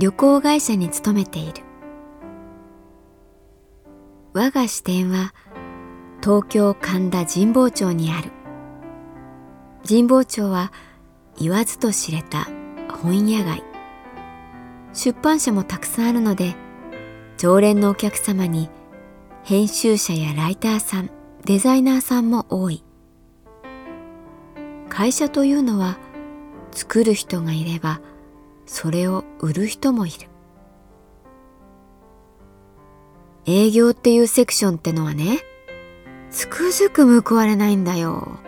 旅行会社に勤めている。我が支店は東京神田神保町にある。神保町は言わずと知れた本屋街。出版社もたくさんあるので常連のお客様に編集者やライターさんデザイナーさんも多い。会社というのは作る人がいればそれを売る人もいる。営業っていうセクションってのはねつくづく報われないんだよ。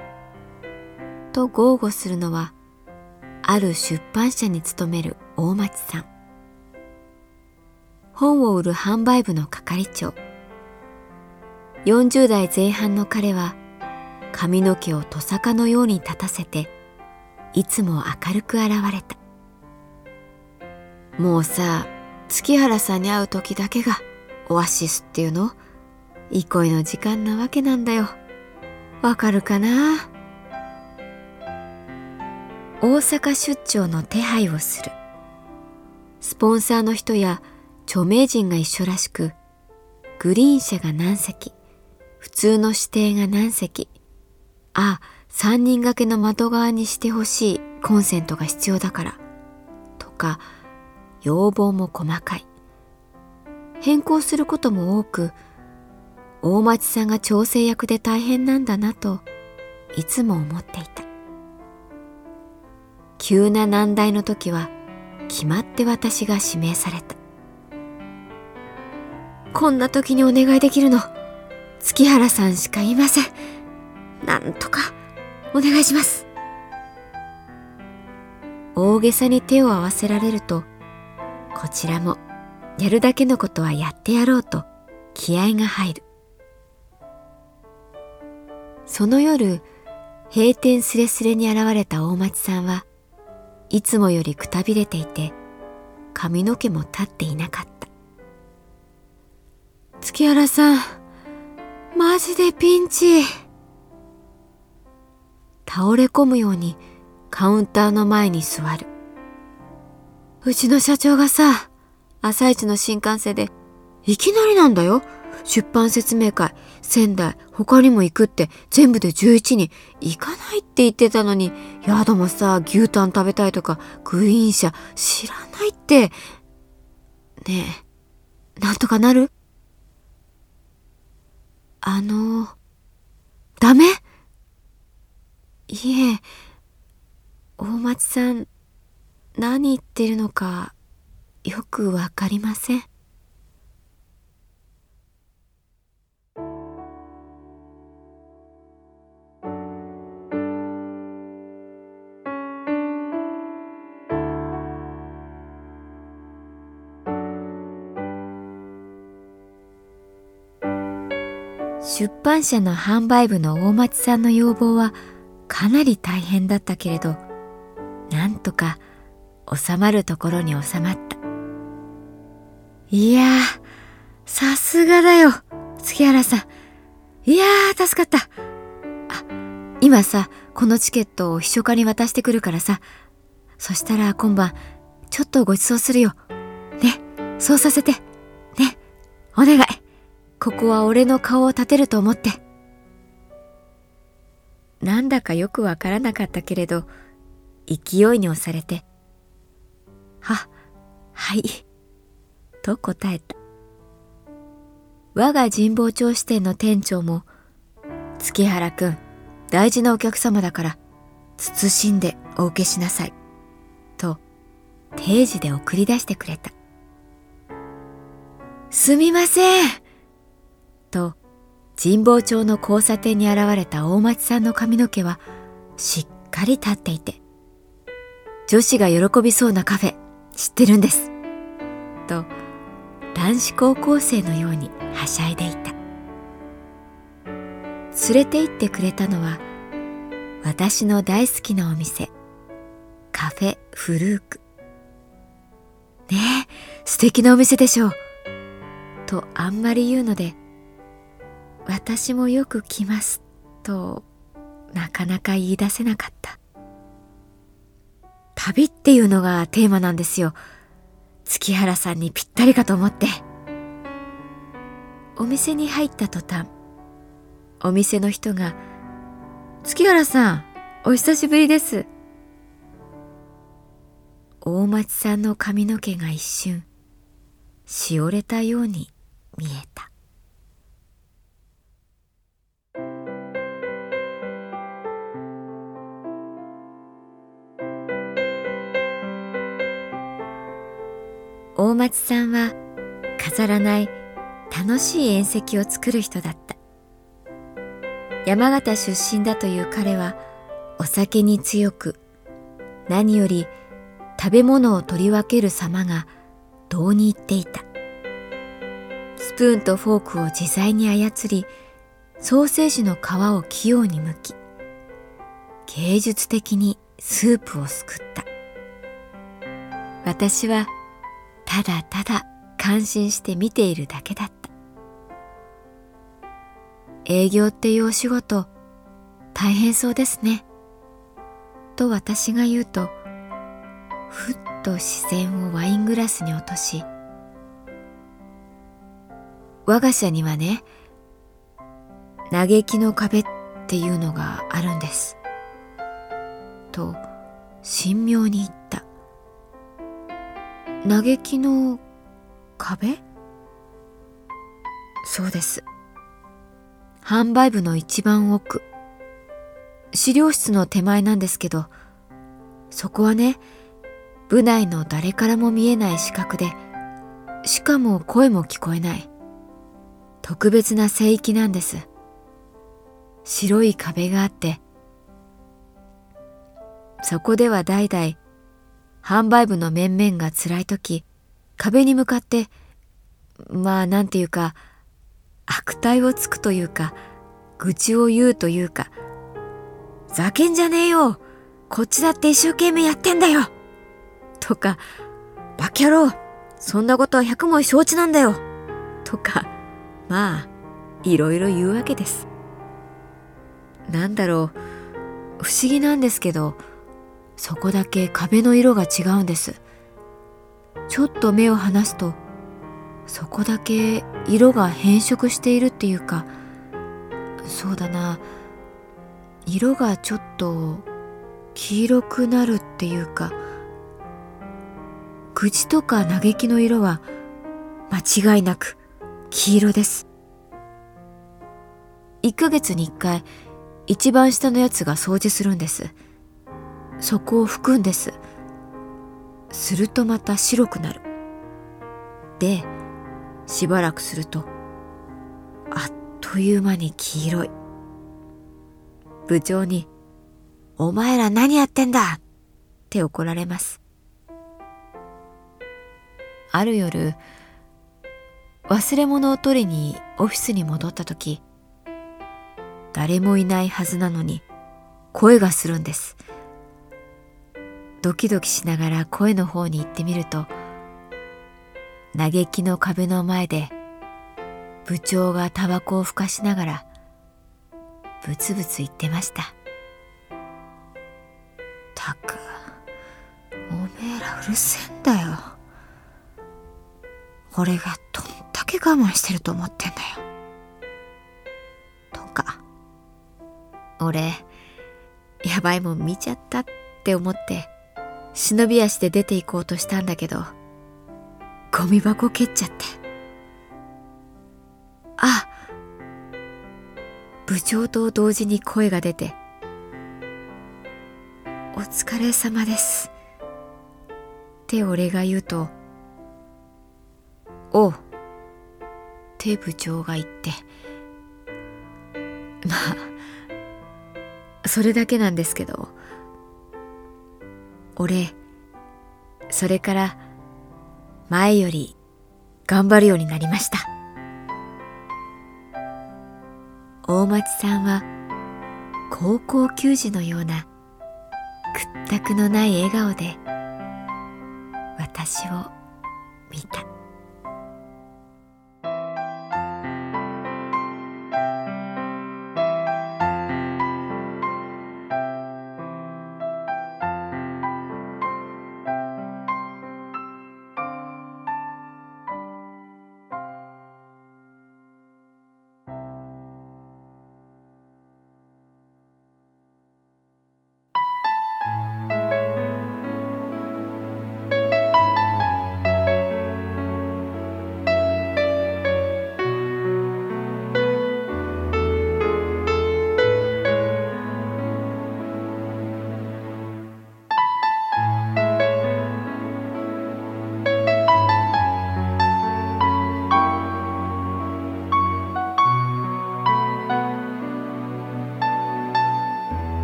と豪語するのはある出版社に勤める大町さん。本を売る販売部の係長。40代前半の彼は髪の毛をトサカのように立たせていつも明るく現れた。もうさ月原さんに会う時だけがオアシスっていうの？憩いの時間なわけなんだよ。わかるかな？大阪出張の手配をする。スポンサーの人や著名人が一緒らしくグリーン車が何席普通の指定が何席あ3人掛けの窓側にしてほしいコンセントが必要だからとか要望も細かい。変更することも多く大町さんが調整役で大変なんだなといつも思っていた。急な難題の時は決まって私が指名された。こんな時にお願いできるの月原さんしかいません。なんとかお願いします。大げさに手を合わせられるとこちらもやるだけのことはやってやろうと気合が入る。その夜閉店すれすれに現れた大町さんはいつもよりくたびれていて髪の毛も立っていなかった。月原さんマジでピンチ。倒れ込むようにカウンターの前に座る。うちの社長がさ、朝一の新幹線で、いきなりなんだよ。出版説明会、仙台、他にも行くって全部で11人、行かないって言ってたのに、宿もさ、牛タン食べたいとか、グリーン車、知らないって。ねえ、なんとかなる？あの、ダメ？いえ、大町さん、何言ってるのかよくわかりません。出版社の販売部の大町さんの要望はかなり大変だったけれど何とか収まるところに収まった。いやー、さすがだよ、月原さん。いやー、助かった。あ、今さ、このチケットを秘書課に渡してくるからさ。そしたら今晩、ちょっとご馳走するよ。ね、そうさせて。ね、お願い。ここは俺の顔を立てると思って。なんだかよくわからなかったけれど、勢いに押されて、は、はい、と答えた。我が神保町支店の店長も、月原くん、大事なお客様だから、慎んでお受けしなさい。と、定時で送り出してくれた。すみませんと、神保町の交差点に現れた大町さんの髪の毛はしっかり立っていて、女子が喜びそうなカフェ知ってるんです。と、男子高校生のようにはしゃいでいた。連れて行ってくれたのは、私の大好きなお店、カフェフルーク。ねえ、素敵なお店でしょう。とあんまり言うので、私もよく来ますとなかなか言い出せなかった。旅っていうのがテーマなんですよ。月原さんにぴったりかと思って。お店に入った途端、お店の人が、月原さん、お久しぶりです。大町さんの髪の毛が一瞬、しおれたように見えた。大町さんは飾らない楽しい宴席を作る人だった。山形出身だという彼はお酒に強く何より食べ物を取り分ける様がうに入っていた。スプーンとフォークを自在に操りソーセージの皮を器用に剥き芸術的にスープをすくった。私はただただ感心して見ているだけだった。営業っていうお仕事大変そうですね。と私が言うとふっと視線をワイングラスに落とし我が社にはね嘆きの壁っていうのがあるんです。と神妙に言った嘆きの壁？そうです。販売部の一番奥。資料室の手前なんですけどそこはね部内の誰からも見えない視覚でしかも声も聞こえない。特別な聖域なんです。白い壁があって。そこでは代々販売部の面々が辛い時壁に向かってまあなんていうか悪態をつくというか愚痴を言うというかざけんじゃねえよこっちだって一生懸命やってんだよとかバキャローそんなことは百も承知なんだよとかまあいろいろ言うわけです。なんだろう不思議なんですけどそこだけ壁の色が違うんです。ちょっと目を離すとそこだけ色が変色しているっていうかそうだな。色がちょっと黄色くなるっていうか口とか嘆きの色は間違いなく黄色です。1ヶ月に1回一番下のやつが掃除するんです。そこを拭くんです。するとまた白くなる。でしばらくするとあっという間に黄色い。部長に「お前ら何やってんだ!」って怒られます。ある夜忘れ物を取りにオフィスに戻った時誰もいないはずなのに声がするんです。ドキドキしながら声の方に行ってみると嘆きの壁の前で部長がタバコをふかしながらブツブツ言ってました「たくおめえらうるせえんだよ。俺がどんだけ我慢してると思ってんだよ」とか。俺やばいもん見ちゃったって思って忍び足で出て行こうとしたんだけどゴミ箱蹴っちゃって。あ部長と同時に声が出て「お疲れ様です」って俺が言うと「おう」って部長が言って。まあそれだけなんですけど俺それから前より頑張るようになりました。大町さんは高校球児のような屈託のない笑顔で私を見た。